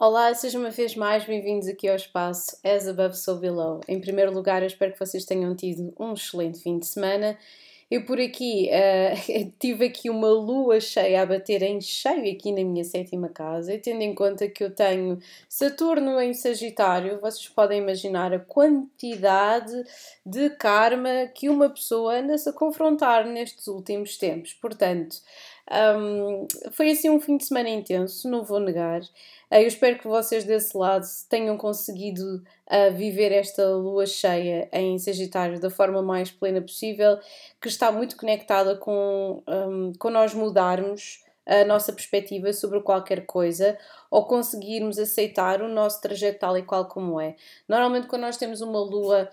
Olá, sejam uma vez mais bem-vindos aqui ao espaço As Above So Below. Em primeiro lugar, eu espero que vocês tenham tido um excelente fim de semana. Eu por aqui uh, tive aqui uma lua cheia a bater em cheio aqui na minha sétima casa, e tendo em conta que eu tenho Saturno em Sagitário, vocês podem imaginar a quantidade de karma que uma pessoa anda-se a confrontar nestes últimos tempos. Portanto, um, foi assim um fim de semana intenso, não vou negar. Uh, eu espero que vocês desse lado tenham conseguido uh, viver esta lua cheia em Sagitário da forma mais plena possível, que está muito conectada com, um, com nós mudarmos a nossa perspectiva sobre qualquer coisa ou conseguirmos aceitar o nosso trajeto tal e qual como é. Normalmente, quando nós temos uma lua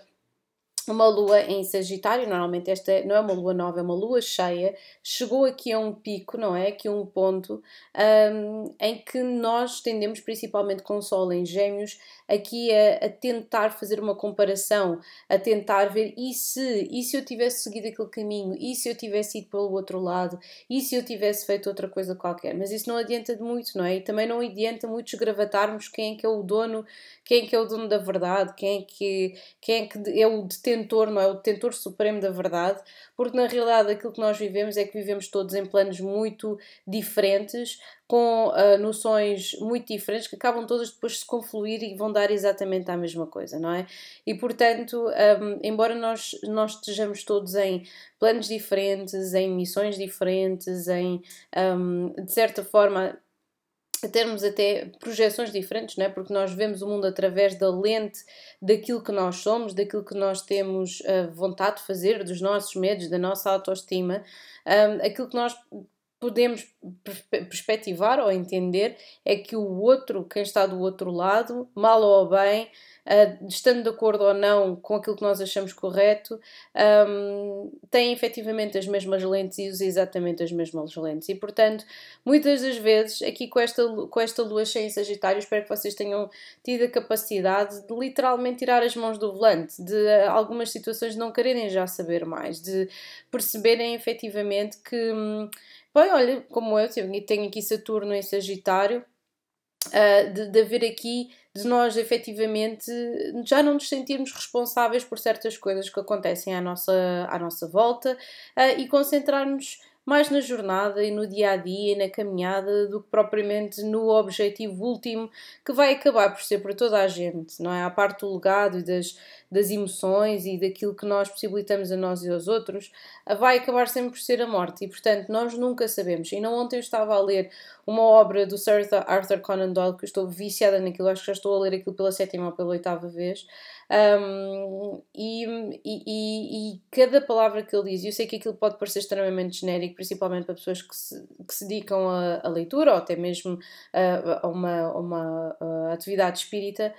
uma lua em Sagitário, normalmente esta não é uma lua nova, é uma lua cheia, chegou aqui a um pico, não é? Aqui a um ponto um, em que nós tendemos, principalmente com o Sol em Gêmeos, aqui a, a, tentar fazer uma comparação, a tentar ver e se, e se eu tivesse seguido aquele caminho, e se eu tivesse ido pelo outro lado, e se eu tivesse feito outra coisa qualquer. Mas isso não adianta de muito, não é? E também não adianta muito esgravatarmos quem é que é o dono, quem é que é o dono da verdade, quem é que, quem é, que é o detentor, não é? O detentor supremo da verdade, porque na realidade aquilo que nós vivemos é que vivemos todos em planos muito diferentes, com uh, noções muito diferentes que acabam todas depois de se confluir e vão dar exatamente a mesma coisa, não é? E portanto, um, embora nós, nós estejamos todos em planos diferentes, em missões diferentes, em um, de certa forma termos até projeções diferentes, não é? porque nós vemos o mundo através da lente daquilo que nós somos, daquilo que nós temos uh, vontade de fazer, dos nossos medos, da nossa autoestima, aquilo que nós podemos perspectivar ou entender é que o outro, quem está do outro lado, mal ou bem, uh, estando de acordo ou não com aquilo que nós achamos correto, um, tem efetivamente as mesmas lentes e usa exatamente as mesmas lentes. E portanto, muitas das vezes, aqui com esta, com esta lua cheia em Sagitário, espero que vocês tenham tido a capacidade de literalmente tirar as mãos do volante, de uh, algumas situações não quererem já saber mais, de perceberem efetivamente que. Um, Bem, olha, como eu tenho aqui Saturno em Sagitário, uh, de, de haver aqui, de nós efetivamente já não nos sentirmos responsáveis por certas coisas que acontecem à nossa, à nossa volta uh, e concentrarmos mais na jornada e no dia a dia e na caminhada do que propriamente no objetivo último que vai acabar por ser para toda a gente, não é? A parte do legado e das, das emoções e daquilo que nós possibilitamos a nós e aos outros, vai acabar sempre por ser a morte e, portanto, nós nunca sabemos. E não ontem eu estava a ler uma obra do Sir Arthur Conan Doyle que eu estou viciada naquilo, acho que já estou a ler aquilo pela sétima ou pela oitava vez. Um, e, e, e, cada palavra que ele diz, eu sei que aquilo pode parecer extremamente genérico, principalmente para pessoas que se, que se dedicam à, leitura ou até mesmo a, a uma, a uma a atividade espírita,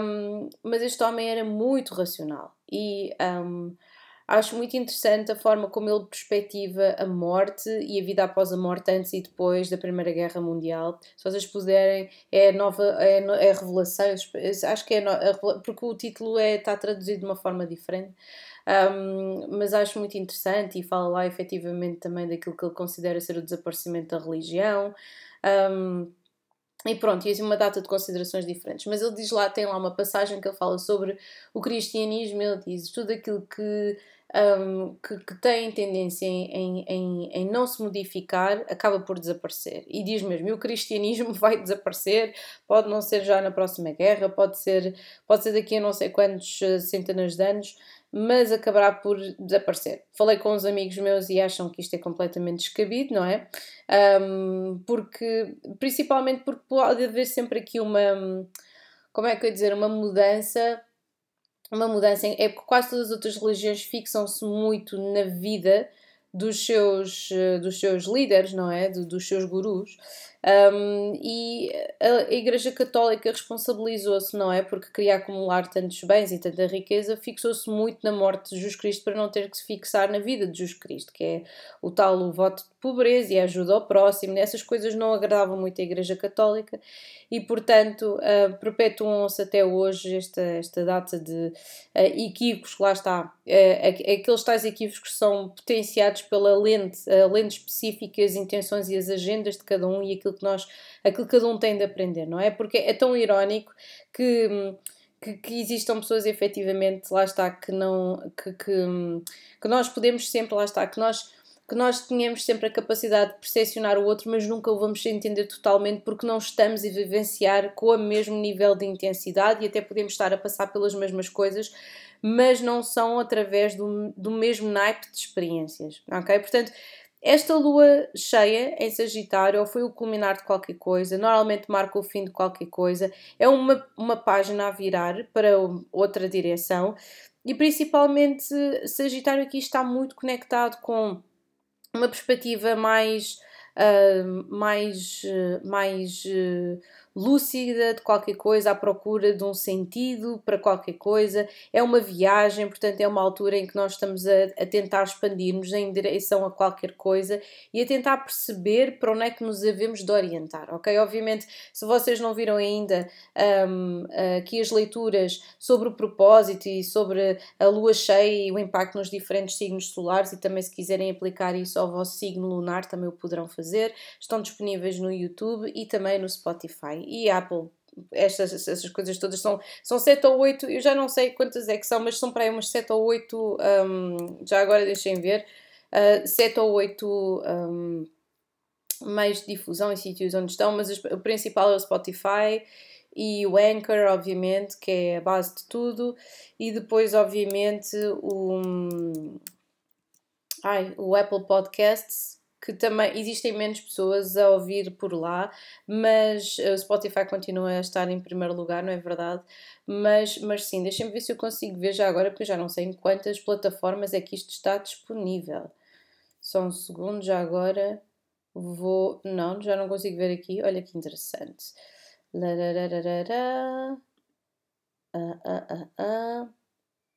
um, mas este homem era muito racional e um, Acho muito interessante a forma como ele perspectiva a morte e a vida após a morte, antes e depois da Primeira Guerra Mundial. Se vocês puderem, é a nova, é, é a revelação, acho que é a, porque o título é, está traduzido de uma forma diferente. Um, mas acho muito interessante e fala lá efetivamente também daquilo que ele considera ser o desaparecimento da religião. Um, e pronto, e assim uma data de considerações diferentes. Mas ele diz lá, tem lá uma passagem que ele fala sobre o cristianismo, ele diz tudo aquilo que, um, que, que, tem tendência em, em, em, não se modificar acaba por desaparecer. E diz mesmo, e o cristianismo vai desaparecer, pode não ser já na próxima guerra, pode ser, pode ser daqui a não sei quantos eh, centenas de anos, mas acabará por desaparecer. Falei com uns amigos meus e acham que isto é completamente descabido, não é? Um, porque, principalmente porque pode haver sempre aqui uma, como é que eu ia dizer, uma mudança, uma mudança, é porque quase todas as outras religiões fixam-se muito na vida dos seus, dos seus líderes, não é? dos seus gurus. Um, e a Igreja Católica responsabilizou-se, não é? Porque queria acumular tantos bens e tanta riqueza, fixou-se muito na morte de Jesus Cristo para não ter que se fixar na vida de Jesus Cristo, que é o tal o voto de pobreza e a ajuda ao próximo. Essas coisas não agradavam muito a Igreja Católica e, portanto, uh, perpetuam-se até hoje esta, esta data de uh, equívocos, lá está. Uh, aqueles tais equívocos que são potenciados pela lente, lente específica, as intenções e as agendas de cada um e aquilo aquilo que nós, aquilo que cada um tem de aprender, não é? Porque é tão irónico que que, que, existam pessoas efetivamente, lá está, que não que, que, que, nós podemos sempre, lá está, que nós que nós tenhamos sempre a capacidade de percepcionar o outro, mas nunca o vamos entender totalmente porque não estamos a vivenciar com o mesmo nível de intensidade e até podemos estar a passar pelas mesmas coisas, mas não são através do, do mesmo naipe de experiências, ok? Portanto, esta lua cheia em Sagitário foi o culminar de qualquer coisa, normalmente marca o fim de qualquer coisa, é uma, uma página a virar para outra direção. E principalmente Sagitário aqui está muito conectado com uma perspectiva mais, uh, mais, uh, mais uh, lúcida de qualquer coisa, à procura de um sentido para qualquer coisa. É uma viagem, portanto, é uma altura em que nós estamos a, a tentar expandir-nos em direção a qualquer coisa e a tentar perceber para onde é que nos devemos de orientar, ok? Obviamente, se vocês não viram ainda um, aqui as leituras sobre o propósito e sobre a lua cheia e o impacto nos diferentes signos solares, e também se quiserem aplicar isso ao vosso signo lunar, também o poderão fazer, estão disponíveis no YouTube e também no Spotify e Apple. Estas, essas coisas todas são, são 7 ou 8, eu já não sei quantas é que são, mas são para aí umas 7 ou 8, um, já agora deixem ver, uh, 7 ou 8 um, meios de difusão em sítios onde estão, mas o principal é o Spotify e o Anchor, obviamente, que é a base de tudo, e depois, obviamente, o, ai, o Apple Podcasts, que também existem menos pessoas a ouvir por lá, mas o Spotify continua a estar em primeiro lugar, não é verdade? Mas, mas sim, deixem-me ver se eu consigo ver já agora, porque eu já não sei em quantas plataformas é que isto está disponível. Só um segundo, já agora vou. Não, já não consigo ver aqui. Olha que interessante. Larararara. Ah, ah, ah, ah.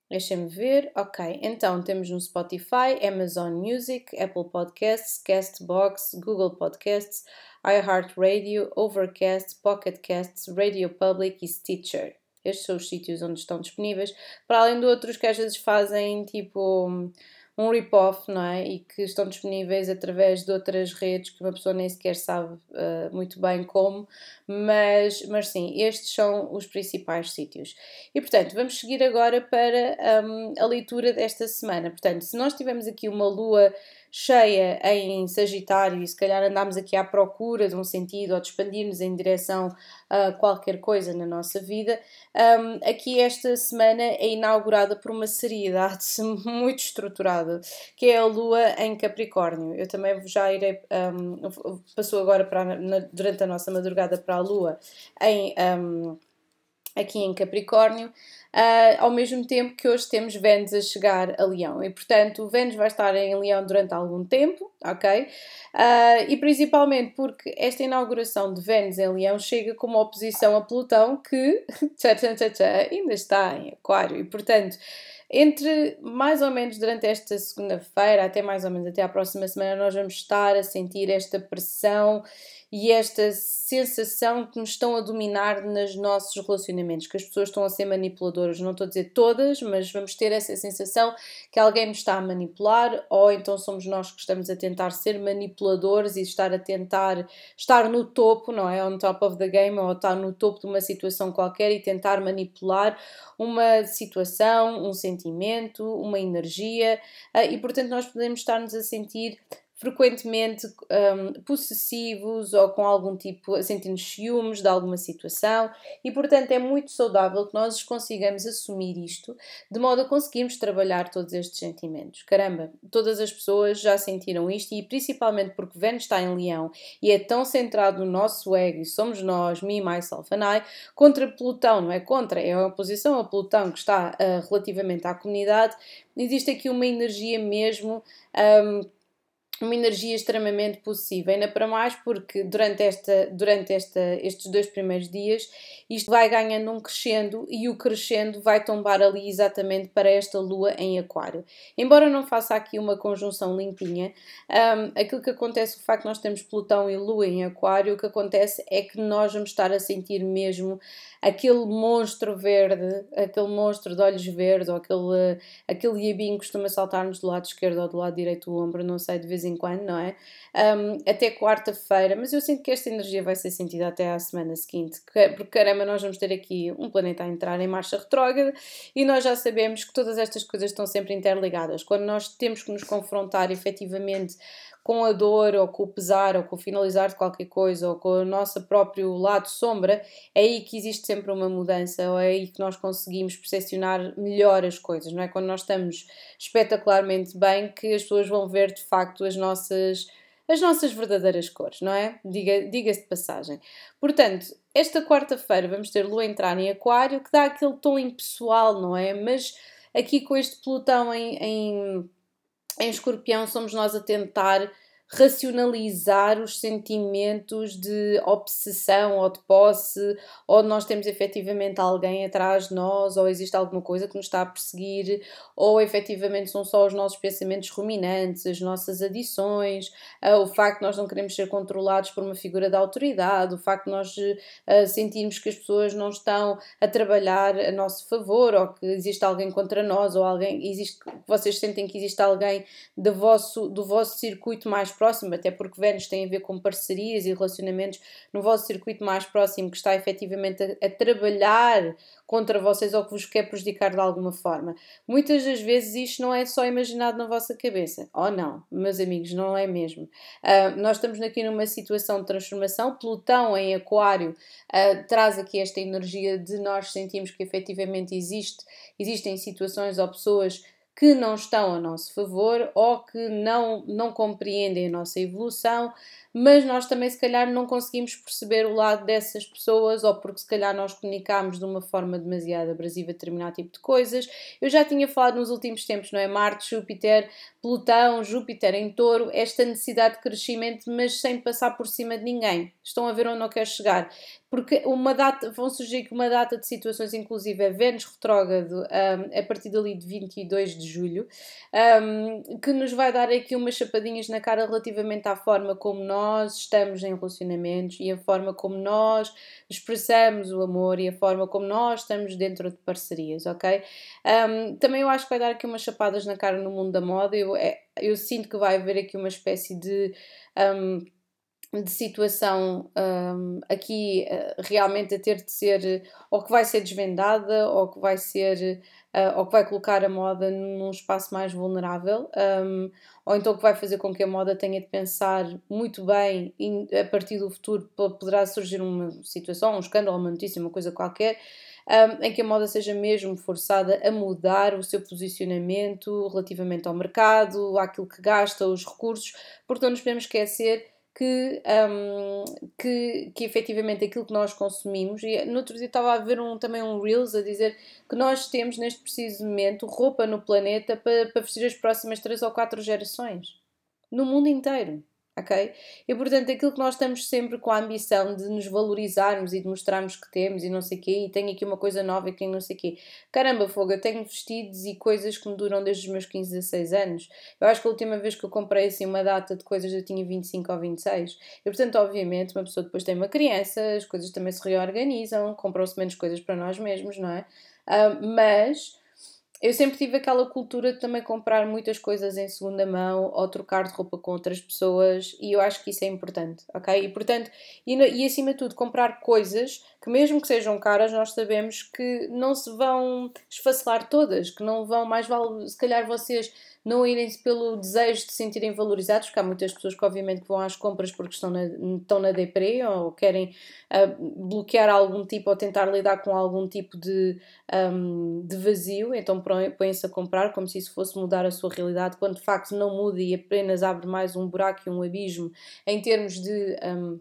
Deixem-me ver. Ok, então temos no Spotify, Amazon Music, Apple Podcasts, Castbox, Google Podcasts, iHeartRadio, Overcast, Pocket Casts, Radio Public e Stitcher. Estes são os sítios onde estão disponíveis, para além de outros que às vezes fazem tipo um rip-off, não é? E que estão disponíveis através de outras redes que uma pessoa nem sequer sabe uh, muito bem como, mas, mas sim, estes são os principais sítios. E portanto, vamos seguir agora para um, a leitura desta semana. Portanto, se nós tivermos aqui uma lua cheia em Sagitário e se calhar andamos aqui à procura de um sentido ou de expandirmos em direção a qualquer coisa na nossa vida, um, aqui esta semana é inaugurada por uma seriedade muito estruturada, que é a Lua em Capricórnio. Eu também já irei, um, passou agora para, na, durante a nossa madrugada para a Lua em, um, aqui em Capricórnio uh, ao mesmo tempo que hoje temos Vênus a chegar a Leão. E, portanto, Vênus vai estar em Leão durante algum tempo, ok? Uh, e principalmente porque esta inauguração de Vênus em Leão chega como oposição a Plutão, que tchá, tchá, tchá, tchá, ainda está em Aquário. E, portanto, entre mais ou menos durante esta segunda-feira, até mais ou menos até à próxima semana, nós vamos estar a sentir esta pressão e esta sensação que nos estão a dominar nos nossos relacionamentos, que as pessoas estão a ser manipuladoras. Não estou a dizer todas, mas vamos ter essa sensação que alguém nos está a manipular, ou então somos nós que estamos a tentar ser manipuladores e estar a tentar estar no topo, não é? On top of the game, ou estar no topo de uma situação qualquer e tentar manipular uma situação, um sentimento, uma energia, ah, e portanto nós podemos estar-nos a sentir frequentemente um, possessivos ou com algum tipo, sentindo ciúmes de alguma situação e, portanto, é muito saudável que nós consigamos assumir isto de modo a conseguirmos trabalhar todos estes sentimentos. Caramba, todas as pessoas já sentiram isto e principalmente porque Vênus está em Leão e é tão centrado no nosso ego e somos nós, me, myself and I, contra Plutão, não é contra, é a oposição a Plutão que está uh, relativamente à comunidade, existe aqui uma energia mesmo um, uma energia extremamente possível, ainda para mais porque durante, esta, durante esta, estes dois primeiros dias isto vai ganhando um crescendo e o crescendo vai tombar ali exatamente para esta lua em aquário. Embora não faça aqui uma conjunção limpinha, um, aquilo que acontece, o facto de nós termos Plutão e Lua em aquário, o que acontece é que nós vamos estar a sentir mesmo aquele monstro verde, aquele monstro de olhos verdes, ou aquele, aquele iabinho que costuma saltar-nos do lado esquerdo ou do lado direito do ombro, não sei, de vez em quando, não é? Um, até quarta-feira, mas eu sinto que esta energia vai ser sentida até à semana seguinte, porque caramba, nós vamos ter aqui um planeta a entrar em marcha retrógrada e nós já sabemos que todas estas coisas estão sempre interligadas. Quando nós temos que nos confrontar efetivamente com a dor ou com o pesar ou com o finalizar de qualquer coisa ou com o nosso próprio lado sombra, é aí que existe sempre uma mudança ou é aí que nós conseguimos percepcionar melhor as coisas, não é? Quando nós estamos espetacularmente bem que as pessoas vão ver de facto as nossas as nossas verdadeiras cores, não é? Diga-se diga de passagem. Portanto, esta quarta-feira vamos ter Lua entrar em Aquário, que dá aquele tom impessoal, não é? Mas aqui com este Plutão em, em em escorpião somos nós a tentar racionalizar os sentimentos de obsessão ou de posse, ou nós temos efetivamente alguém atrás de nós, ou existe alguma coisa que nos está a perseguir, ou efetivamente são só os nossos pensamentos ruminantes, as nossas adições, uh, o facto de nós não queremos ser controlados por uma figura de autoridade, o facto de nós uh, sentirmos que as pessoas não estão a trabalhar a nosso favor, ou que existe alguém contra nós, ou alguém, existe, vocês sentem que existe alguém do vosso, do vosso circuito mais próximo, até porque Vênus tem a ver com parcerias e relacionamentos no vosso circuito mais próximo que está efetivamente a, a trabalhar contra vocês ou que vos quer prejudicar de alguma forma. Muitas das vezes isto não é só imaginado na vossa cabeça. Oh não, meus amigos, não é mesmo. Uh, nós estamos aqui numa situação de transformação. Plutão em Aquário uh, traz aqui esta energia de nós sentimos que efetivamente existe, existem situações ou pessoas que não estão a nosso favor ou que não, não compreendem a nossa evolução, mas nós também se calhar não conseguimos perceber o lado dessas pessoas ou porque se calhar nós comunicamos de uma forma demasiado abrasiva determinado tipo de coisas. Eu já tinha falado nos últimos tempos, não é? Marte, Júpiter, Plutão, Júpiter em touro, esta necessidade de crescimento, mas sem passar por cima de ninguém. Estão a ver onde eu quero chegar. Porque uma data, vão surgir aqui uma data de situações, inclusive é Vênus retrógrado, um, a partir dali de 22 de julho, um, que nos vai dar aqui umas chapadinhas na cara relativamente à forma como nós nós estamos em relacionamentos e a forma como nós expressamos o amor e a forma como nós estamos dentro de parcerias, ok? Um, também eu acho que vai dar aqui umas chapadas na cara no mundo da moda. Eu, é, eu sinto que vai haver aqui uma espécie de. Um, de situação um, aqui uh, realmente a ter de ser ou que vai ser desvendada ou que vai ser uh, ou que vai colocar a moda num espaço mais vulnerável, um, ou então que vai fazer com que a moda tenha de pensar muito bem e a partir do futuro poderá surgir uma situação, um escândalo, uma notícia, uma coisa qualquer, um, em que a moda seja mesmo forçada a mudar o seu posicionamento relativamente ao mercado, àquilo que gasta, os recursos, porque não nos podemos esquecer que, um, que, que efetivamente aquilo que nós consumimos, e no outro dia estava a ver um, também um Reels a dizer que nós temos neste preciso momento roupa no planeta para, para vestir as próximas 3 ou 4 gerações. No mundo inteiro ok? E portanto, aquilo que nós estamos sempre com a ambição de nos valorizarmos e de mostrarmos que temos e não sei o quê, e tenho aqui uma coisa nova e tenho não sei o quê. Caramba, fogo, eu tenho vestidos e coisas que me duram desde os meus 15, 16 anos. Eu acho que a última vez que eu comprei assim uma data de coisas eu tinha 25 ou 26. E portanto, obviamente, uma pessoa depois tem uma criança, as coisas também se reorganizam, compram-se menos coisas para nós mesmos, não é? Uh, mas eu sempre tive aquela cultura de também comprar muitas coisas em segunda mão ou trocar de roupa com outras pessoas e eu acho que isso é importante, ok? E portanto, e, e acima de tudo, comprar coisas que mesmo que sejam caras, nós sabemos que não se vão esfacelar todas, que não vão, mais vale, se calhar vocês não irem pelo desejo de se sentirem valorizados, porque há muitas pessoas que obviamente vão às compras porque estão na, estão na deprê ou querem uh, bloquear algum tipo ou tentar lidar com algum tipo de, um, de vazio, então põem-se a comprar como se isso fosse mudar a sua realidade, quando de facto não muda e apenas abre mais um buraco e um abismo em termos de, um,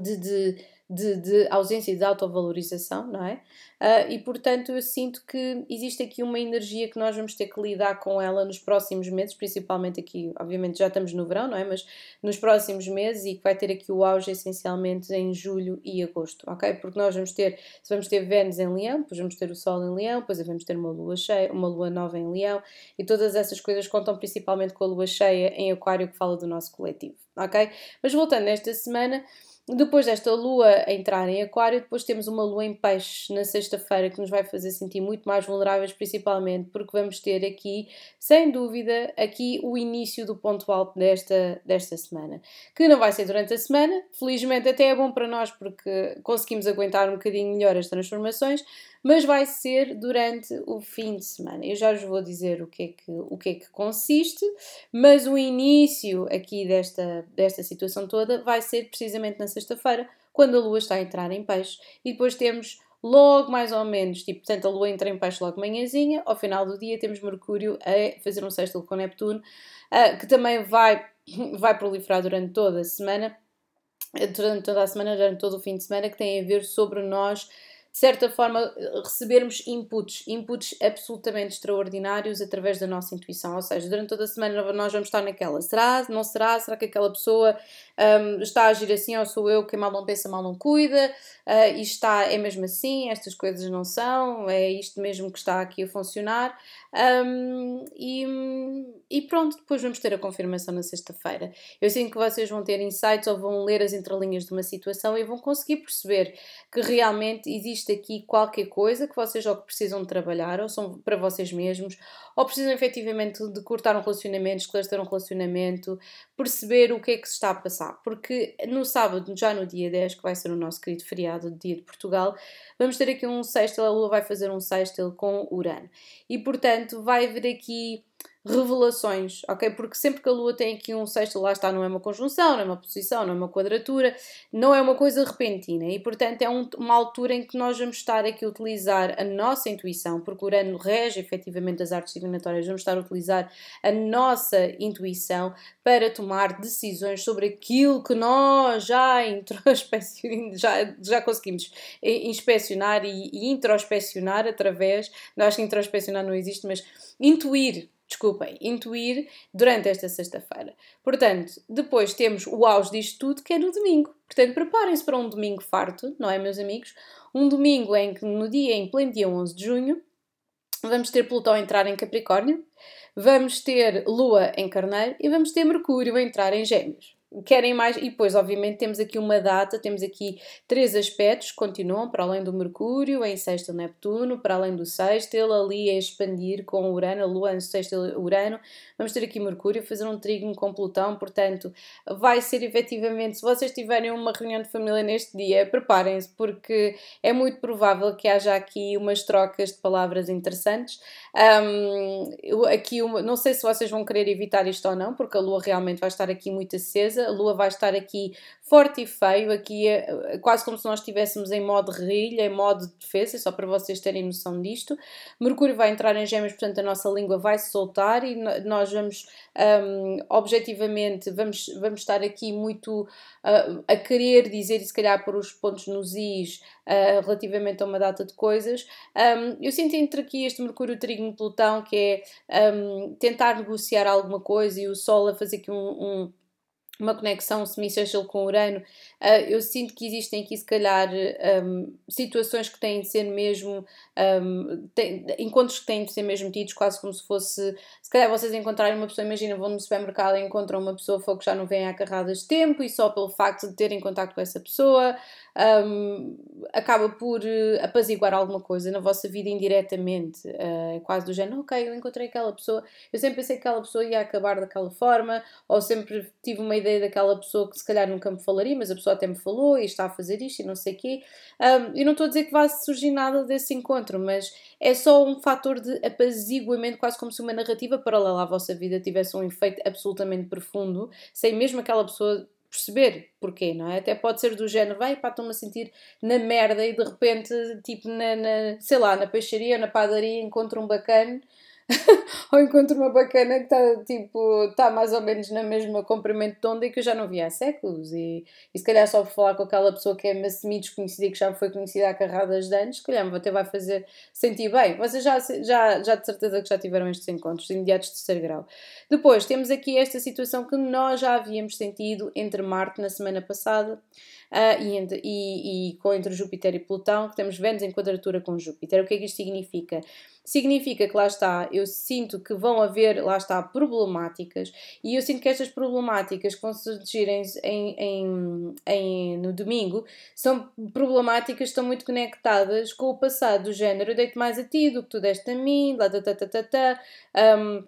de, de de, de ausência de autovalorização, não é? Uh, e portanto eu sinto que existe aqui uma energia que nós vamos ter que lidar com ela nos próximos meses, principalmente aqui, obviamente já estamos no verão, não é? Mas nos próximos meses e que vai ter aqui o auge essencialmente em julho e agosto, ok? Porque nós vamos ter, se vamos ter Vênus em Leão, depois vamos ter o Sol em Leão, depois vamos ter uma lua cheia, uma lua nova em Leão e todas essas coisas contam principalmente com a lua cheia em Aquário que fala do nosso coletivo, ok? Mas voltando nesta semana Depois desta lua entrar em Aquário, depois temos uma lua em Peixe na sexta-feira que nos vai fazer sentir muito mais vulneráveis, principalmente porque vamos ter aqui, sem dúvida, aqui o início do ponto alto desta, desta semana. Que não vai ser durante a semana, felizmente até é bom para nós porque conseguimos aguentar um bocadinho melhor as transformações, mas vai ser durante o fim de semana. Eu já vos vou dizer o que é que, o que, é que consiste, mas o início aqui desta, desta situação toda vai ser precisamente na sexta-feira, quando a lua está a entrar em peixe, e depois temos logo mais ou menos, tipo, portanto a lua entra em peixe logo manhãzinha, ao final do dia temos Mercúrio a fazer um sexto com Neptuno, uh, que também vai, vai proliferar durante toda a semana, durante toda a semana, durante todo o fim de semana, que tem a ver sobre nós de certa forma, recebermos inputs, inputs absolutamente extraordinários através da nossa intuição. Ou seja, durante toda a semana nós vamos estar naquela: será? Não será? Será que aquela pessoa um, está a agir assim ou sou eu que mal não pensa, mal não cuida? Uh, e está, é mesmo assim? Estas coisas não são? É isto mesmo que está aqui a funcionar? Um, e, e, pronto, depois vamos ter a confirmação na sexta-feira. Eu sinto que vocês vão ter insights ou vão ler as entrelinhas de uma situação e vão conseguir perceber que realmente existe aqui qualquer coisa que vocês ou que precisam de trabalhar, ou são para vocês mesmos, ou precisam efetivamente de cortar um relacionamento, esclarecer um relacionamento, perceber o que é que se está a passar. Porque no sábado, já no dia 10, que vai ser o nosso querido feriado, dia de Portugal, vamos ter aqui um sexto, a Lua vai fazer um sexto com Urano. E portanto, vai haver aqui revelações, ok? Porque sempre que a Lua tem aqui um sexto, lá está, não é uma conjunção, não é uma posição, não é uma quadratura, não é uma coisa repentina e, portanto, é um, uma altura em que nós vamos estar aqui a utilizar a nossa intuição, porque o Urano rege efetivamente as artes divinatórias, vamos estar a utilizar a nossa intuição para tomar decisões sobre aquilo que nós já, já, já conseguimos inspecionar e, e através, não acho que introspecionar não existe, mas intuir desculpem, intuir durante esta sexta-feira. Portanto, depois temos o auge disto tudo, que é no domingo. Portanto, preparem-se para um domingo farto, não é, meus amigos? Um domingo em que, no dia, em pleno dia 11 de junho, vamos ter Plutão entrar em Capricórnio, vamos ter Lua em Carneiro e vamos ter Mercúrio entrar em Gêmeos querem mais, e depois, obviamente, temos aqui uma data, temos aqui três aspectos que continuam, para além do Mercúrio, em sexto Neptuno, para além do sexto, ele ali a expandir com Urano, a Lua em sexto Urano, vamos ter aqui Mercúrio, fazer um trígono com Plutão, portanto, vai ser efetivamente, se vocês tiverem uma reunião de família neste dia, preparem-se, porque é muito provável que haja aqui umas trocas de palavras interessantes. Um, aqui, não sei se vocês vão querer evitar isto ou não, porque a Lua realmente vai estar aqui muito acesa, a Lua vai estar aqui forte e feio, aqui é, quase como se nós estivéssemos em modo guerrilha, em modo de defesa, só para vocês terem noção disto. Mercúrio vai entrar em gêmeos, portanto a nossa língua vai se soltar e nós vamos, um, objetivamente, vamos, vamos estar aqui muito uh, a querer dizer e se calhar por os pontos nos is uh, relativamente a uma data de coisas. Um, eu sinto entre aqui este Mercúrio Trigo Plutão, que é um, tentar negociar alguma coisa e o Sol a fazer aqui um, um uma conexão semi-sexual com Urano, uh, eu sinto que existem aqui, se calhar, um, situações que têm de ser mesmo, um, tem, encontros que têm de ser mesmo tidos, quase como se fosse, se calhar vocês encontrarem uma pessoa, imagina, vão no supermercado e encontram uma pessoa que já não vem há carradas de tempo e só pelo facto de terem contato com essa pessoa, um, acaba por uh, apaziguar alguma coisa na vossa vida indiretamente, uh, quase do género, ok, eu encontrei aquela pessoa, eu sempre pensei que aquela pessoa ia acabar daquela forma, ou sempre tive uma ideia daquela pessoa que se calhar nunca me falaria, mas a pessoa até me falou e está a fazer isto e não sei o quê. Um, eu não estou a dizer que vá surgir nada desse encontro, mas é só um fator de apaziguamento, quase como se uma narrativa paralela à vossa vida tivesse um efeito absolutamente profundo, sem mesmo aquela pessoa perceber porquê, não é? Até pode ser do género, vai pá, estou-me a sentir na merda e de repente, tipo, na, na, sei lá, na peixaria ou na padaria encontro um bacana ou encontro uma bacana que está tipo, está mais ou menos na mesma comprimento de onda e que eu já não via há séculos e, e se calhar só por falar com aquela pessoa que é uma semi-desconhecida e que já foi conhecida há carradas de anos, se calhar até vai fazer sentir bem. Vocês já, já, já de certeza que já tiveram estes encontros imediatos de terceiro grau. Depois temos aqui esta situação que nós já havíamos sentido entre Marte na semana passada uh, e, entre, e, e, com entre Júpiter e Plutão, que temos Vênus em quadratura com Júpiter. O que é que isto significa? significa que lá está, eu sinto que vão haver, lá está, problemáticas, e eu sinto que estas problemáticas que vão surgir em, em, em, no domingo são problemáticas que estão muito conectadas com o passado do género, eu deito mais a ti do que tu deste a mim, lá, tá, tá, tá, tá, tá, um,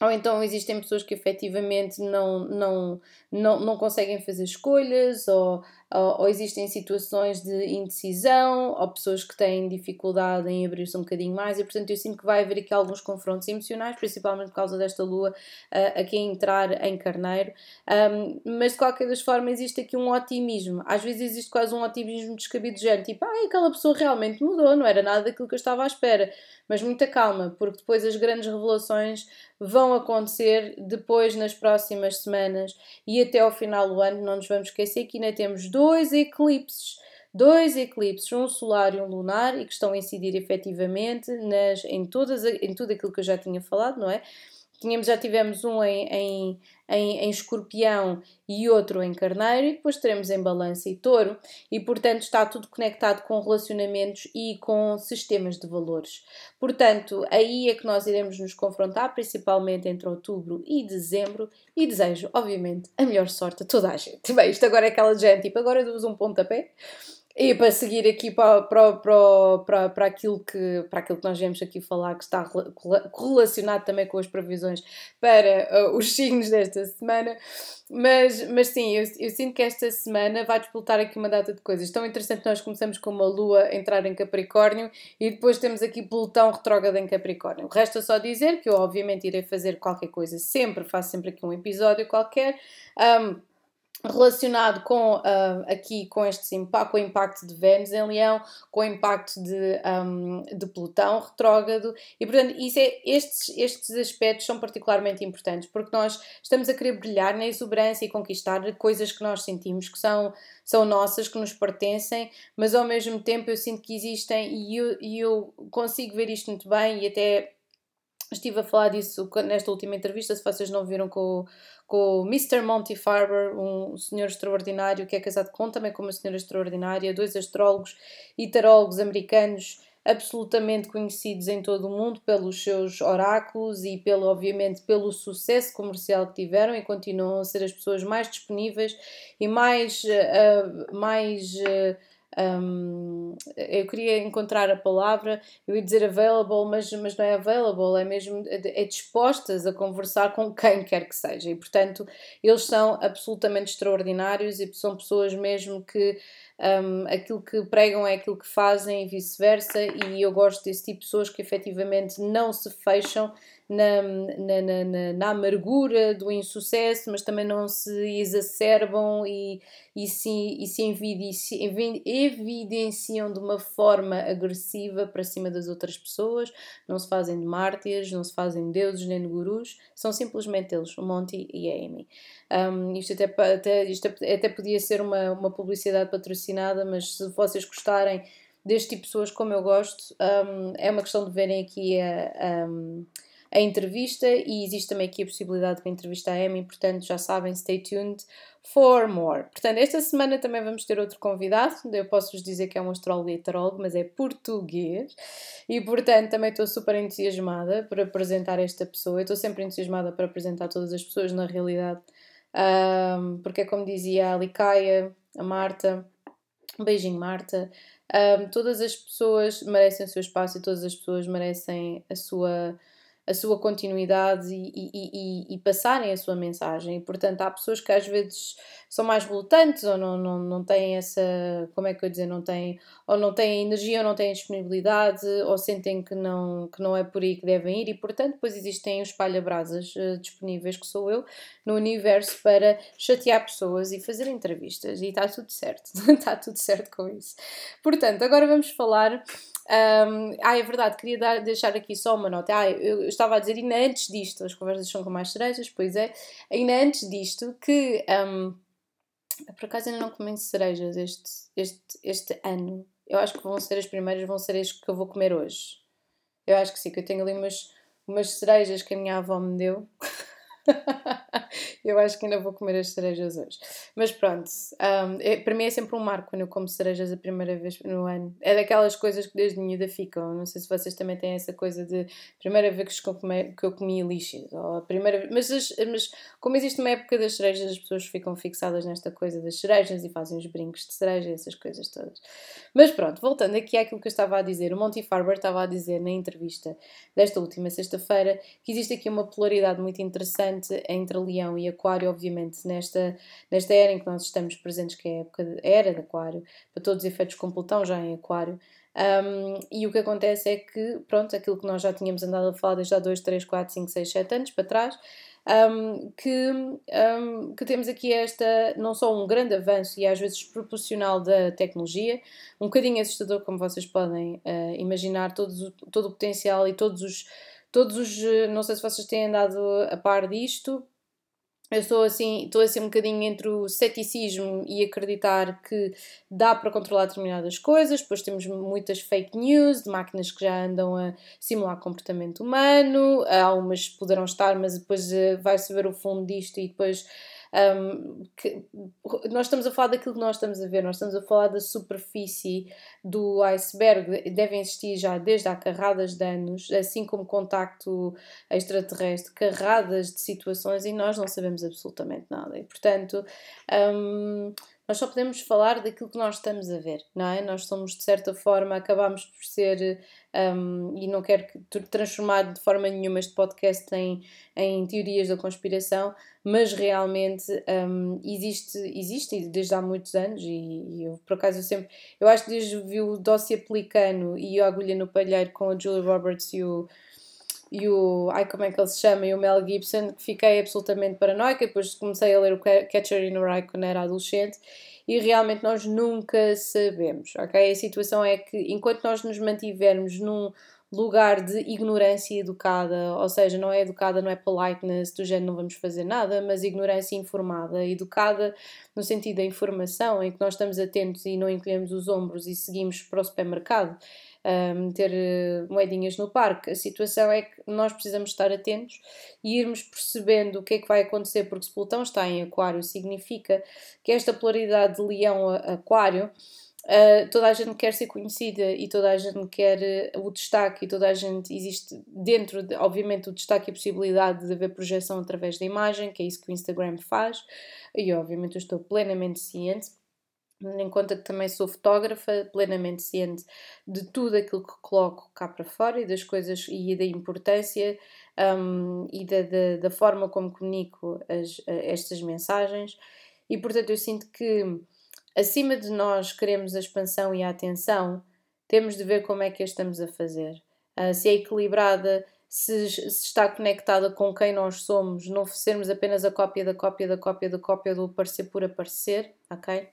ou então existem pessoas que efetivamente não, não, não, não conseguem fazer escolhas, ou, ou, ou, existem situações de indecisão, ou pessoas que têm dificuldade em abrir-se um bocadinho mais, e portanto eu sinto que vai haver aqui alguns confrontos emocionais, principalmente por causa desta lua uh, aqui a entrar em carneiro. Um, mas de qualquer das formas existe aqui um otimismo. Às vezes existe quase um otimismo descabido de género, tipo, ah, aquela pessoa realmente mudou, não era nada daquilo que eu estava à espera. Mas muita calma, porque depois as grandes revelações vão acontecer depois nas próximas semanas e até ao final do ano. Não nos vamos esquecer que ainda temos dois eclipses dois eclipses, um solar e um lunar, e que estão a incidir efetivamente nas, em, todas, em tudo aquilo que eu já tinha falado, não é? Tínhamos, já tivemos um em, em, em, em escorpião e outro em carneiro, e depois teremos em balança e touro, e portanto está tudo conectado com relacionamentos e com sistemas de valores. Portanto, aí é que nós iremos nos confrontar, principalmente entre outubro e dezembro, e desejo, obviamente, a melhor sorte a toda a gente. Bem, isto agora é aquela gente, tipo, agora uso um pontapé. E para seguir aqui para, para, para, para, aquilo que, para aquilo que nós vemos aqui falar, que está relacionado também com as previsões para uh, os signos desta semana, mas, mas sim, eu, eu, sinto que esta semana vai disputar aqui uma data de coisas. Tão interessante, nós começamos com uma lua entrar em Capricórnio e depois temos aqui Plutão retrógrado em Capricórnio. Resta só dizer que eu, obviamente, irei fazer qualquer coisa sempre, faço sempre aqui um episódio qualquer. Um, relacionado com uh, aqui com este impacto, com o impacto de Vênus em Leão, com o impacto de, um, de Plutão retrógrado. E portanto isso é, estes, estes aspectos são particularmente importantes porque nós estamos a querer brilhar na exuberância e conquistar coisas que nós sentimos que são, são nossas, que nos pertencem, mas ao mesmo tempo eu sinto que existem e eu, e eu consigo ver isto muito bem e até estive a falar disso nesta última entrevista, se vocês não viram com, com o Mr. Monty Farber, um senhor extraordinário que é casado com também com uma senhora extraordinária, dois astrólogos e tarólogos americanos absolutamente conhecidos em todo o mundo pelos seus oráculos e pelo obviamente pelo sucesso comercial que tiveram e continuam a ser as pessoas mais disponíveis e mais uh, mais uh, um, eu queria encontrar a palavra, eu ia dizer available, mas, mas não é available, é mesmo é dispostas a conversar com quem quer que seja. E portanto, eles são absolutamente extraordinários e são pessoas mesmo que um, aquilo que pregam é aquilo que fazem e vice-versa. E eu gosto desse tipo de pessoas que efetivamente não se fecham na, na, na, na, amargura do insucesso, mas também não se exacerbam e, e se, e se evidenciam de uma forma agressiva para cima das outras pessoas, não se fazem de mártires, não se fazem de deuses nem de gurus, são simplesmente eles, o Monty e a Amy. Um, isto, até, até, isto até podia ser uma, uma publicidade patrocinada, mas se vocês gostarem deste tipo de pessoas como eu gosto, um, é uma questão de verem aqui a, a a entrevista e existe também aqui a possibilidade de entrevista a Amy, portanto já sabem, stay tuned for more. Portanto, esta semana também vamos ter outro convidado, eu posso-vos dizer que é um astrólogo e heterólogo, mas é português. E portanto também estou super entusiasmada por apresentar esta pessoa, eu estou sempre entusiasmada para apresentar todas as pessoas na realidade, um, porque é como dizia a Licaia, a Marta, um beijinho Marta, um, todas as pessoas merecem o seu espaço e todas as pessoas merecem a sua a sua continuidade e, e, e, e, passarem a sua mensagem. E, portanto, há pessoas que às vezes são mais relutantes ou não, não, não têm essa, como é que eu dizer, não têm, ou não têm energia ou não têm disponibilidade ou sentem que não, que não é por aí que devem ir e, portanto, depois existem os espalha-brasas uh, disponíveis, que sou eu, no universo para chatear pessoas e fazer entrevistas e está tudo certo, está tudo certo com isso. Portanto, agora vamos falar um, ah, é verdade, queria dar, deixar aqui só uma nota. Ah, eu, estava a dizer, ainda antes disto, as conversas são com mais cerejas, pois é, ainda antes disto, que um, por acaso ainda não comi cerejas este, este, este ano. Eu acho que vão ser as primeiras, vão ser as que eu vou comer hoje. Eu acho que sim, que eu tenho ali umas, umas cerejas que a minha avó me deu. eu acho que ainda vou comer as cerejas hoje. Mas pronto, um, é, para mim é sempre um marco quando eu como cerejas a primeira vez no ano. É daquelas coisas que desde miúda ficam. Não sei se vocês também têm essa coisa de primeira vez que eu comi, que eu comi lixo. Ou a primeira mas, mas como existe uma época das cerejas, as pessoas ficam fixadas nesta coisa das cerejas e fazem os brincos de cereja, essas coisas todas. Mas pronto, voltando aqui àquilo que eu estava a dizer, o Monty Farber estava a dizer na entrevista desta última sexta-feira que existe aqui uma polaridade muito interessante entre Leão e Aquário, obviamente, nesta, nesta era em que nós estamos presentes, que é a época de, era de Aquário, para todos os efeitos com Plutão já em Aquário. Um, e o que acontece é que, pronto, aquilo que nós já tínhamos andado a falar desde há 2, 3, 4, 5, 6, 7 anos para trás, um, que, um, que temos aqui esta, não só um grande avanço e às vezes proporcional da tecnologia, um bocadinho assustador, como vocês podem uh, imaginar, todo, todo o potencial e todos os, todos os. Não sei se vocês têm andado a par disto, eu estou assim, estou assim um bocadinho entre o ceticismo e acreditar que dá para controlar determinadas coisas, depois temos muitas fake news de máquinas que já andam a simular comportamento humano, há umas poderão estar, mas depois eh, vai-se ver o fundo disto e depois um, que, nós estamos a falar daquilo que nós estamos a ver, nós estamos a falar da superfície do iceberg, devem existir já desde há carradas de anos, assim como contacto extraterrestre, carradas de situações e nós não sabemos absolutamente nada. E portanto. Um, nós só podemos falar daquilo que nós estamos a ver, não é? Nós somos, de certa forma, acabamos por ser, um, e não quero transformar de forma nenhuma este podcast em, em teorias da conspiração, mas realmente um, existe, existe desde há muitos anos, e, e, eu, por acaso, eu sempre, eu acho que desde vi o Dossiê Pelicano e a Agulha no Palheiro com a Julia Roberts e o e o. Ai, como é que ele se chama? E o Mel Gibson, que fiquei absolutamente paranoica. Depois comecei a ler o Catcher in the Rye quando era adolescente e realmente nós nunca sabemos, ok? A situação é que enquanto nós nos mantivermos num lugar de ignorância educada, ou seja, não é educada, não é politeness, do género não vamos fazer nada, mas ignorância informada, educada no sentido da informação, em que nós estamos atentos e não encolhemos os ombros e seguimos para o supermercado meter eh, moedinhas no parque. A situação é que nós precisamos estar atentos e irmos percebendo o que é que vai acontecer, porque se Plutão está em Aquário, significa que esta polaridade de Leão-Aquário. Uh, toda a gente quer ser conhecida e toda a gente quer uh, o destaque e toda a gente existe dentro, de, obviamente, o destaque e a possibilidade de haver projeção através da imagem, que é isso que o Instagram faz, e obviamente eu estou plenamente ciente em conta que também sou fotógrafa, plenamente ciente de tudo aquilo que coloco cá para fora e das coisas e da importância um, e da, da, da, forma como comunico as, estas mensagens. E portanto, eu sinto que acima de nós queremos a expansão e a atenção, temos de ver como é que a estamos a fazer. Uh, se é equilibrada, se, se, está conectada com quem nós somos, não sermos apenas a cópia da cópia da cópia da cópia do aparecer por aparecer, ok?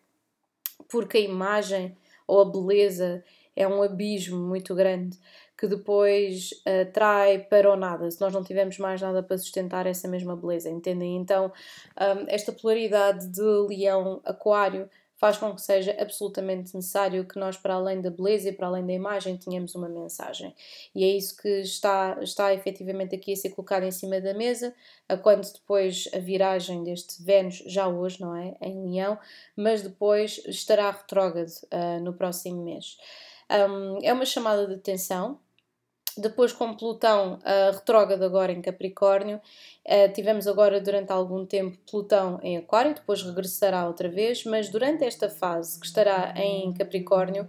Porque a imagem ou a beleza é um abismo muito grande que depois atrai uh, para o nada, se nós não tivermos mais nada para sustentar essa mesma beleza, entendem? Então, um, esta polaridade de leão-aquário faz com que seja absolutamente necessário que nós, para além da beleza e para além da imagem, tenhamos uma mensagem. E é isso que está, está efetivamente aqui a ser colocado em cima da mesa, a quando depois a viragem deste Vênus, já hoje, não é? Em Leão, mas depois estará retrógrado uh, no próximo mês. Um, é uma chamada de atenção depois, com Plutão uh, retrógrado agora em Capricórnio, uh, tivemos agora durante algum tempo Plutão em Aquário, depois regressará outra vez, mas durante esta fase que estará em Capricórnio,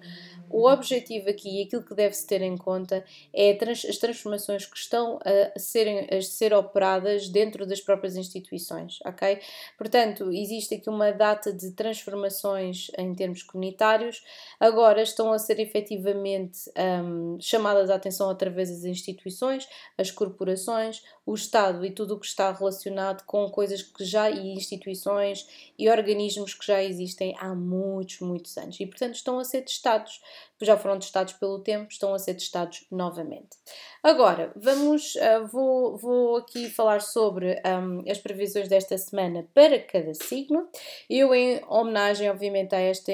o objetivo aqui e aquilo que deve-se ter em conta é as transformações que estão a, a ser operadas dentro das próprias instituições, ok? Portanto, existe aqui uma data de transformações em termos comunitários, agora estão a ser efetivamente um, chamadas a atenção através das instituições, as corporações, o Estado e tudo o que está relacionado com coisas que já e instituições e organismos que já existem há muitos, muitos anos. E, portanto, estão a ser testados já foram testados pelo tempo, estão a ser testados novamente. Agora, vamos, uh, vou, vou aqui falar sobre um, as previsões desta semana para cada signo. Eu, em homenagem, obviamente, a esta,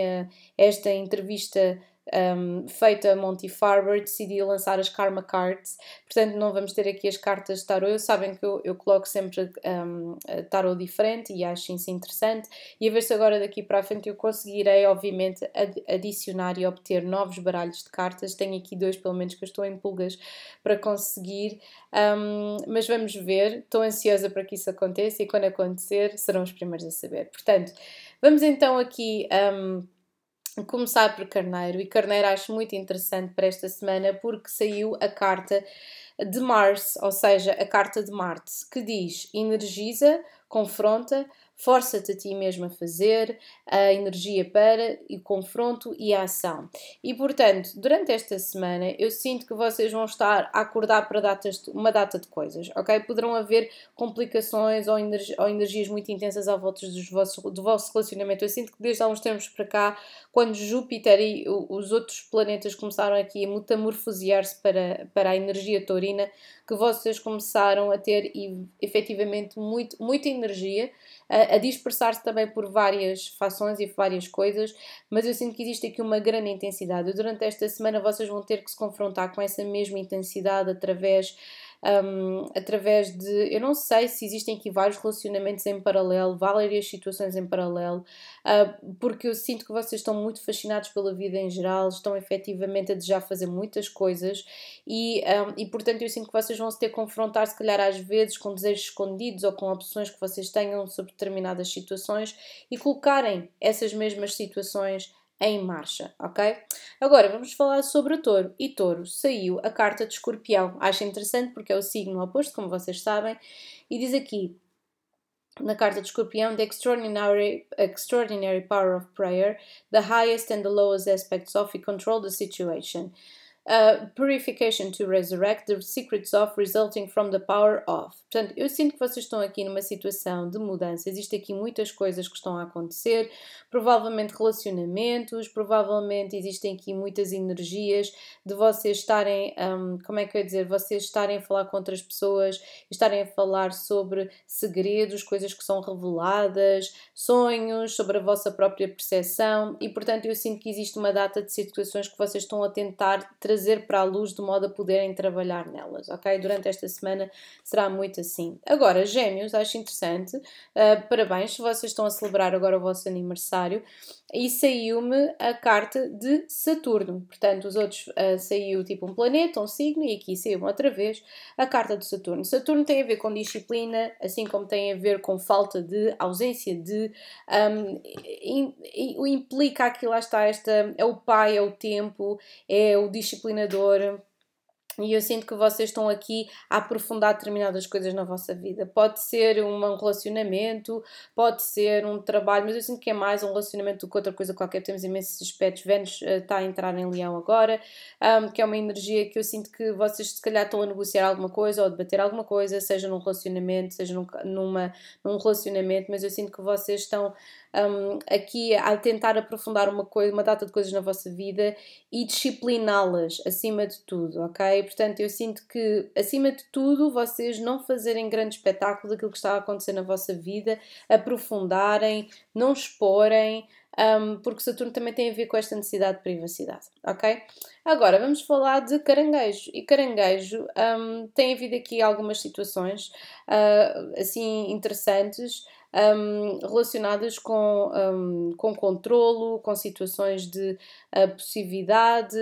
esta entrevista um, feita Monty Farber, decidi lançar as Karma Cards, portanto não vamos ter aqui as cartas de tarot, sabem que eu, eu coloco sempre um, tarot diferente e acho isso interessante, e a ver se agora daqui para a frente eu conseguirei obviamente ad adicionar e obter novos baralhos de cartas, tenho aqui dois pelo menos que eu estou em pulgas para conseguir, um, mas vamos ver, estou ansiosa para que isso aconteça e quando acontecer serão os primeiros a saber. Portanto, vamos então aqui um, começar por Carneiro, e Carneiro acho muito interessante para esta semana porque saiu a carta de Mars, ou seja, a carta de Marte, que diz energiza, confronta, força-te a ti mesmo a fazer, a energia para o confronto e a ação. E portanto, durante esta semana, eu sinto que vocês vão estar a acordar para datas, uma data de coisas, ok? Poderão haver complicações ou, energi ou energias muito intensas à volta dos vossos, do vosso relacionamento. Eu sinto que desde há uns tempos para cá, quando Júpiter e os outros planetas começaram aqui a metamorfosear-se para, para a energia taurina, que vocês começaram a ter efetivamente muito, muita energia, a, a dispersar-se também por várias fações e várias coisas, mas eu sinto que existe aqui uma grande intensidade. Durante esta semana vocês vão ter que se confrontar com essa mesma intensidade através um, através de. Eu não sei se existem aqui vários relacionamentos em paralelo, várias situações em paralelo, uh, porque eu sinto que vocês estão muito fascinados pela vida em geral, estão efetivamente a desejar fazer muitas coisas e, um, e portanto, eu sinto que vocês vão se ter que confrontar, se calhar, às vezes, com desejos escondidos ou com opções que vocês tenham sobre determinadas situações e colocarem essas mesmas situações em marcha, ok? Agora vamos falar sobre o touro. E touro saiu a carta de escorpião. Acho interessante porque é o signo oposto, como vocês sabem, e diz aqui na carta de escorpião: The extraordinary, extraordinary power of prayer, the highest and the lowest aspects of it control the situation. Uh, purification to resurrect the secrets of resulting from the power of. Portanto, eu sinto que vocês estão aqui numa situação de mudança. Existem aqui muitas coisas que estão a acontecer, provavelmente relacionamentos, provavelmente existem aqui muitas energias de vocês estarem, um, como é que eu ia dizer, vocês estarem a falar com outras pessoas, estarem a falar sobre segredos, coisas que são reveladas, sonhos, sobre a vossa própria percepção e, portanto, eu sinto que existe uma data de situações que vocês estão a tentar trazer trazer para a luz de modo a poderem trabalhar nelas, ok? Durante esta semana será muito assim. Agora, Gêmeos, acho interessante, uh, parabéns se vocês estão a celebrar agora o vosso aniversário e saiu-me a carta de Saturno. Portanto, os outros uh, saiu tipo um planeta, um signo, e aqui saiu outra vez a carta de Saturno. Saturno tem a ver com disciplina, assim como tem a ver com falta de, ausência de, um, implica aqui lá está esta, é o pai, é o tempo, é o disciplinador, e eu sinto que vocês estão aqui a aprofundar determinadas coisas na vossa vida. Pode ser um relacionamento, pode ser um trabalho, mas eu sinto que é mais um relacionamento do que outra coisa qualquer. Temos imensos aspectos. Vênus uh, está a entrar em Leão agora, um, que é uma energia que eu sinto que vocês se calhar estão a negociar alguma coisa ou a debater alguma coisa, seja num relacionamento, seja num, numa, num relacionamento, mas eu sinto que vocês estão um, aqui a tentar aprofundar uma, coisa, uma data de coisas na vossa vida e discipliná-las acima de tudo, ok? Portanto, eu sinto que acima de tudo vocês não fazerem grande espetáculo daquilo que está a acontecer na vossa vida, aprofundarem, não exporem. Um, porque Saturno também tem a ver com esta necessidade de privacidade, ok? Agora vamos falar de caranguejo. E caranguejo um, tem havido aqui algumas situações uh, assim interessantes um, relacionadas com, um, com controlo, com situações de uh, possessividade.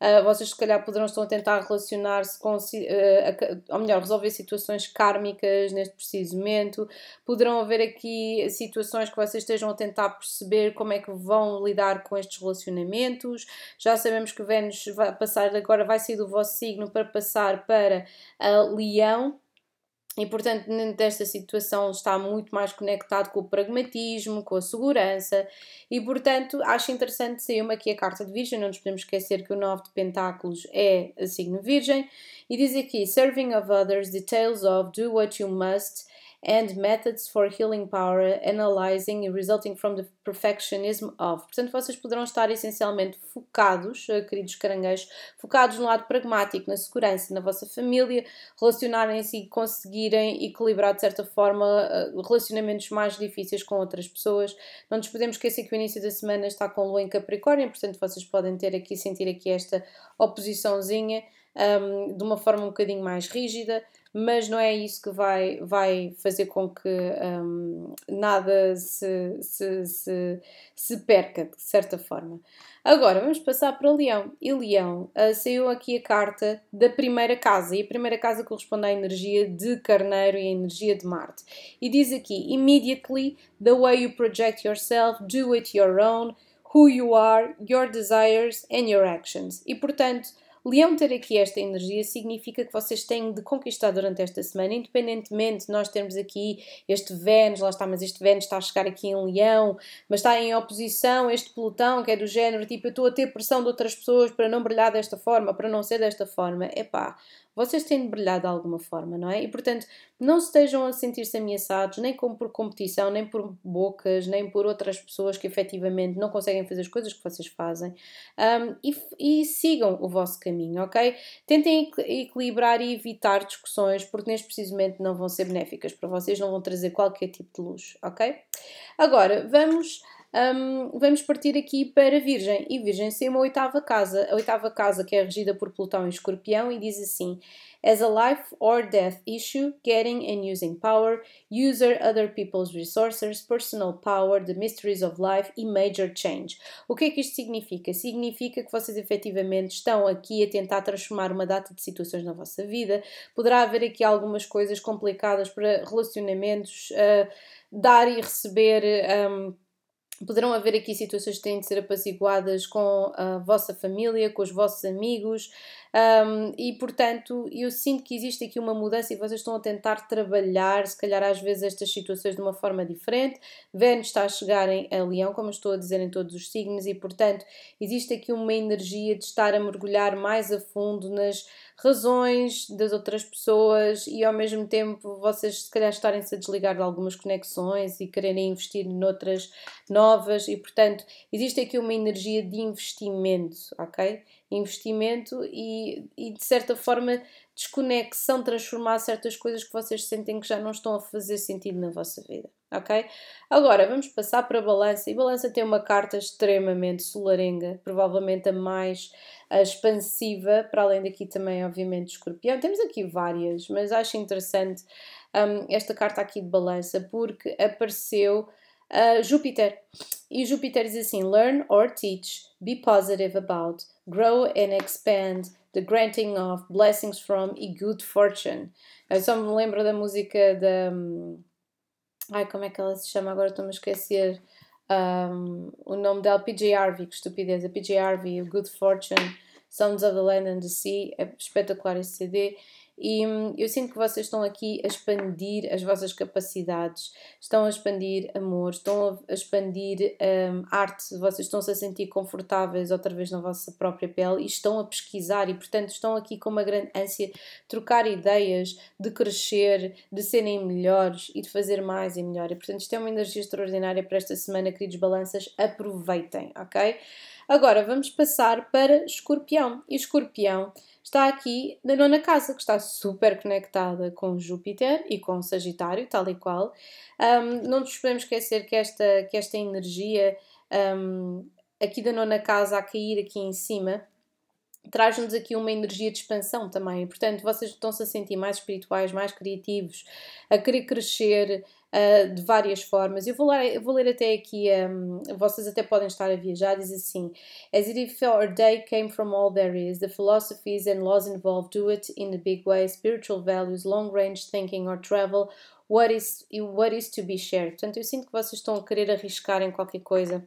Uh, vocês, se calhar, poderão estar a tentar relacionar-se com, uh, ou melhor, resolver situações kármicas neste preciso momento. Poderão haver aqui situações que vocês estejam a tentar perceber como é que vão lidar com estes relacionamentos. Já sabemos que Vênus vai passar agora, vai sair do vosso signo para passar para Leão e, portanto, nesta situação está muito mais conectado com o pragmatismo, com a segurança, e, portanto, acho interessante sair-me aqui a carta de Virgem. Não nos podemos esquecer que o 9 de Pentáculos é a signo Virgem, e diz aqui: Serving of others, details of, do what you must and methods for healing power, analyzing and resulting from the perfectionism of. Portanto, vocês poderão estar essencialmente focados, eh, queridos caranguejos, focados no lado pragmático, na segurança, na vossa família, relacionarem-se e conseguirem equilibrar de certa forma eh, relacionamentos mais difíceis com outras pessoas. Não nos podemos esquecer que o início da semana está com lua em Capricórnio, portanto, vocês podem ter aqui, sentir aqui esta oposiçãozinha um, de uma forma um bocadinho mais rígida, mas não é isso que vai, vai fazer com que um, nada se, se, se, se, perca, de certa forma. Agora vamos passar para Leão. E Leão uh, saiu aqui a carta da primeira casa, e a primeira casa corresponde à energia de Carneiro e à energia de Marte. E diz aqui: Immediately, the way you project yourself, do it your own, who you are, your desires and your actions. E portanto Leão ter aqui esta energia significa que vocês têm de conquistar durante esta semana, independentemente de nós termos aqui este Vênus, lá está, mas este Vênus está a chegar aqui em Leão, mas está em oposição a este pelotão que é do género, tipo, eu estou a ter pressão de outras pessoas para não brilhar desta forma, para não ser desta forma. Epá, vocês têm de brilhar de alguma forma, não é? E portanto, não estejam a sentir-se ameaçados, nem por competição, nem por bocas, nem por outras pessoas que efetivamente não conseguem fazer as coisas que vocês fazem. Um, e, e, sigam o vosso caminho, ok? Tentem equilibrar e evitar discussões, porque neste preciso momento não vão ser benéficas para vocês, não vão trazer qualquer tipo de luz, ok? Agora, vamos um, vamos partir aqui para Virgem. E Virgem tem uma oitava casa, a oitava casa que é regida por Plutão e Escorpião, e diz assim: As a life or death issue, getting and using power, user other people's resources, personal power, the mysteries of life e major change. O que é que isto significa? Significa que vocês efetivamente estão aqui a tentar transformar uma data de situações na vossa vida. Poderá haver aqui algumas coisas complicadas para relacionamentos, uh, dar e receber. Um, Poderão haver aqui situações que têm de ser apaziguadas com a vossa família, com os vossos amigos, um, e portanto eu sinto que existe aqui uma mudança e vocês estão a tentar trabalhar, se calhar às vezes, estas situações de uma forma diferente. Vênus está a chegar em Leão, como estou a dizer em todos os signos, e portanto existe aqui uma energia de estar a mergulhar mais a fundo nas razões das outras pessoas e ao mesmo tempo vocês se calhar estarem-se a desligar de algumas conexões e quererem investir noutras novas e portanto existe aqui uma energia de investimento, ok? Investimento e, e de certa forma desconexão, transformar certas coisas que vocês sentem que já não estão a fazer sentido na vossa vida, ok? Agora vamos passar para a balança e balança tem uma carta extremamente solarenga, provavelmente a mais a expansiva, para além daqui também, obviamente, escorpião. Temos aqui várias, mas acho interessante um, esta carta aqui de balança porque apareceu uh, Júpiter. E Júpiter diz assim: Learn or teach, be positive about, grow and expand, the granting of blessings from e good fortune. Eu só me lembro da música da. Um, ai, como é que ela se chama? Agora estou-me a esquecer um, o nome dela, PJ Harvey, que estupidez, a PJ Harvey, Good Fortune, Sounds of the Land and the Sea, é espetacular esse CD. E hum, eu sinto que vocês estão aqui a expandir as vossas capacidades, estão a expandir amor, estão a expandir um, arte, vocês estão-se a sentir confortáveis outra vez na vossa própria pele e estão a pesquisar e, portanto, estão aqui com uma grande ânsia de trocar ideias, de crescer, de serem melhores e de fazer mais e melhor. E, portanto, isto é uma energia extraordinária para esta semana, queridos balanças. Aproveitem, ok? Agora vamos passar para Escorpião. E Escorpião está aqui na nona casa, que está super conectada com Júpiter e com Sagitário, tal e qual. Um, não nos podemos esquecer que esta, que esta energia um, aqui da nona casa a cair aqui em cima traz-nos aqui uma energia de expansão também. Portanto, vocês estão-se a sentir mais espirituais, mais criativos, a querer crescer, uh, de várias formas. Eu vou ler, eu vou ler até aqui, um, vocês até podem estar a viajar, diz assim: As if our day came from all there is, the philosophies and laws involved do it in a big way, spiritual values, long range thinking or travel, what is, what is to be shared. Portanto, eu sinto que vocês estão a querer arriscar em qualquer coisa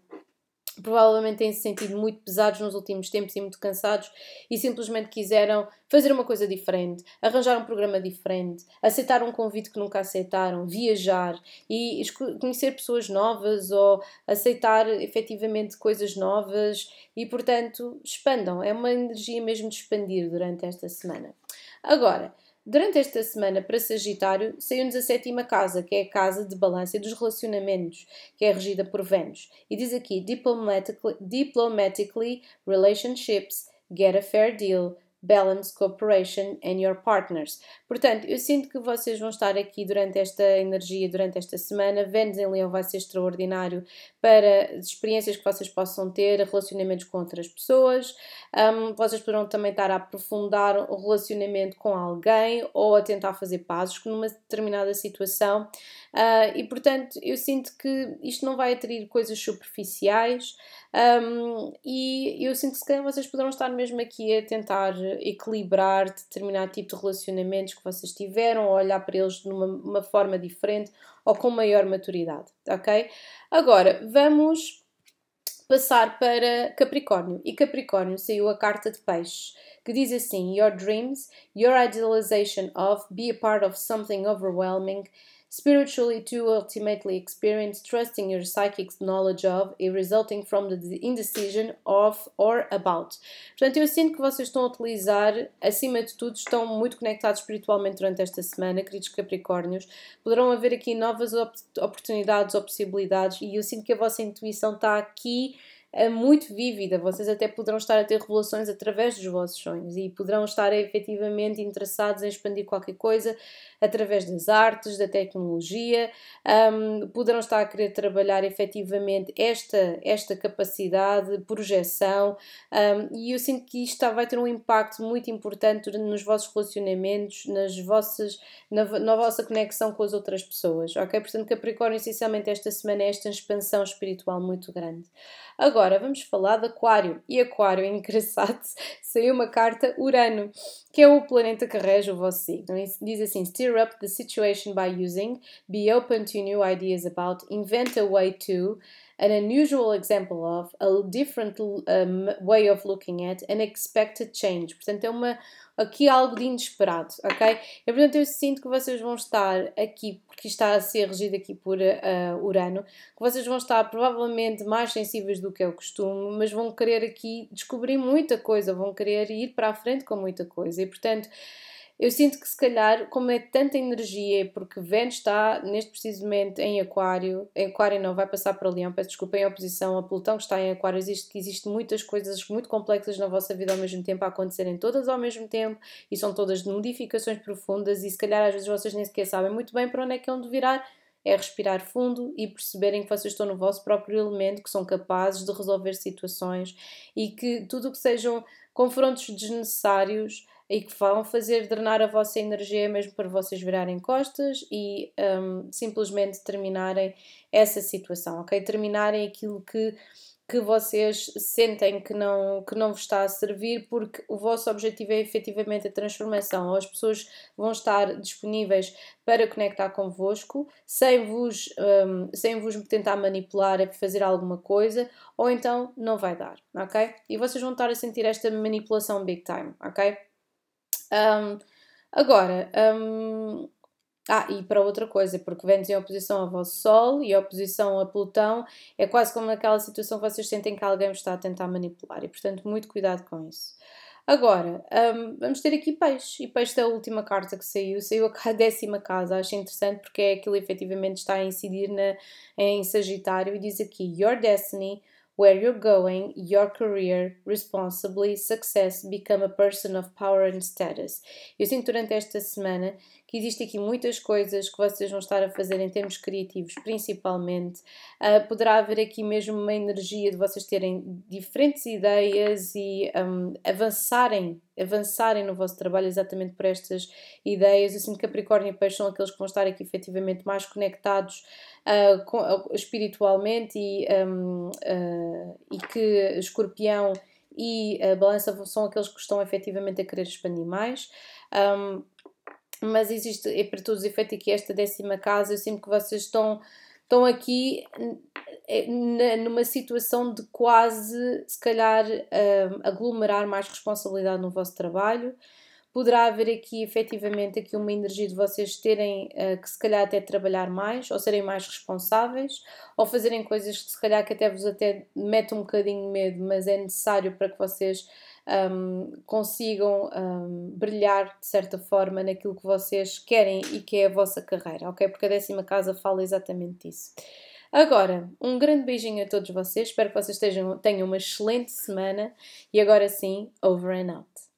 provavelmente têm se sentido muito pesados nos últimos tempos e muito cansados e simplesmente quiseram fazer uma coisa diferente, arranjar um programa diferente, aceitar um convite que nunca aceitaram, viajar e conhecer pessoas novas ou aceitar efetivamente coisas novas e, portanto, expandam. É uma energia mesmo de expandir durante esta semana. Agora, Durante esta semana, para Sagitário, saiu-nos a sétima casa, que é a casa de balança e dos relacionamentos, que é regida por Vênus. E diz aqui: diplomatically, diplomatically relationships, get a fair deal, balance cooperation and your partners. Portanto, eu sinto que vocês vão estar aqui durante esta energia, durante esta semana. Vênus em Leão vai ser extraordinário para experiências que vocês possam ter, relacionamentos com outras pessoas. Um, vocês poderão também estar a aprofundar o relacionamento com alguém ou a tentar fazer pazes numa determinada situação. Uh, e portanto, eu sinto que isto não vai atrair coisas superficiais. Um, e eu sinto que se calhar vocês poderão estar mesmo aqui a tentar equilibrar determinado tipo de relacionamentos que vocês tiveram, ou olhar para eles de uma, uma forma diferente ou com maior maturidade, ok? Agora, vamos passar para Capricórnio. E Capricórnio saiu a carta de peixes, que diz assim: Your dreams, your idealization of, be a part of something overwhelming spiritually to ultimately experience trusting your psychic's knowledge of e resulting from the indecision of or about. Portanto, eu sinto que vocês estão a utilizar, acima de tudo, estão muito conectados espiritualmente durante esta semana, queridos Capricórnios. Poderão haver aqui novas op oportunidades ou possibilidades e eu sinto que a vossa intuição está aqui muito vívida. Vocês até poderão estar a ter revelações através dos vossos sonhos e poderão estar efetivamente interessados em expandir qualquer coisa através das artes, da tecnologia, um, poderão estar a querer trabalhar efetivamente esta, esta capacidade de projeção um, e eu sinto que isto vai ter um impacto muito importante nos vossos relacionamentos, nas vossas, na, na vossa conexão com as outras pessoas, ok? Portanto, Capricórnio, essencialmente esta semana é esta expansão espiritual muito grande. Agora vamos falar de Aquário. E Aquário, é engraçado, saiu uma carta Urano, que é o planeta que rege o vosso signo. Diz assim: Stir up the situation by using, be open to new ideas about, invent a way to an unusual example of, a different um, way of looking at, an expected change. Portanto, é uma, aqui algo de inesperado, ok? E, portanto, eu sinto que vocês vão estar aqui, porque está a ser regido aqui por uh, Urano, que vocês vão estar provavelmente mais sensíveis do que é o costume, mas vão querer aqui descobrir muita coisa, vão querer ir para a frente com muita coisa. E, portanto, eu sinto que se calhar, como é tanta energia, porque Vênus está neste preciso momento em Aquário, em Aquário não vai passar para Leão, peço desculpa, em oposição a Plutão que está em Aquário, existe que existe muitas coisas muito complexas na vossa vida ao mesmo tempo a acontecerem todas ao mesmo tempo e são todas de modificações profundas e se calhar às vezes vocês nem sequer sabem muito bem para onde é que é de virar é respirar fundo e perceberem que vocês estão no vosso próprio elemento, que são capazes de resolver situações e que tudo o que sejam confrontos desnecessários e que vão fazer drenar a vossa energia mesmo para vocês virarem costas e um, simplesmente terminarem essa situação, ok? Terminarem aquilo que que vocês sentem que não, que não vos está a servir, porque o vosso objetivo é efetivamente a transformação, as pessoas vão estar disponíveis para conectar convosco, sem vos, um, sem vos tentar manipular a fazer alguma coisa, ou então não vai dar, ok? E vocês vão estar a sentir esta manipulação big time, ok? Um, agora, um, ah, e para outra coisa, porque Vênus em oposição ao vosso Sol e a oposição a Plutão é quase como naquela situação que vocês sentem que alguém está a tentar manipular e, portanto, muito cuidado com isso. Agora, um, vamos ter aqui peixe, e peixe é a última carta que saiu, saiu a décima casa, acho interessante porque é aquilo efetivamente está a incidir na, em Sagitário e diz aqui: Your destiny where you're going, your career, responsibly, success, become a person of power and status. Eu sinto durante esta semana que existe aqui muitas coisas que vocês vão estar a fazer em termos criativos, principalmente. Uh, poderá haver aqui mesmo uma energia de vocês terem diferentes ideias e um, avançarem, avançarem no vosso trabalho exatamente por estas ideias. Eu sinto que Capricórnio e Peixe são aqueles que vão estar aqui efetivamente mais conectados uh, com, uh, espiritualmente e, um, e que Escorpião e balança são aqueles que estão efetivamente a querer expandir mais. Um, mas existe, é para todos os efeitos, aqui esta décima casa, eu sinto que vocês estão, estão aqui é, numa situação de quase, se calhar, um, aglomerar mais responsabilidade no vosso trabalho. Poderá haver aqui, efetivamente, aqui uma energia de vocês terem uh, que, se calhar, até trabalhar mais, ou serem mais responsáveis, ou fazerem coisas que, se calhar, que até vos até mete um bocadinho medo, mas é necessário para que vocês um, consigam um, brilhar de certa forma naquilo que vocês querem e que é a vossa carreira, ok? Porque a décima casa fala exatamente disso. Agora, um grande beijinho a todos vocês, espero que vocês tenham uma excelente semana e agora sim, over and out.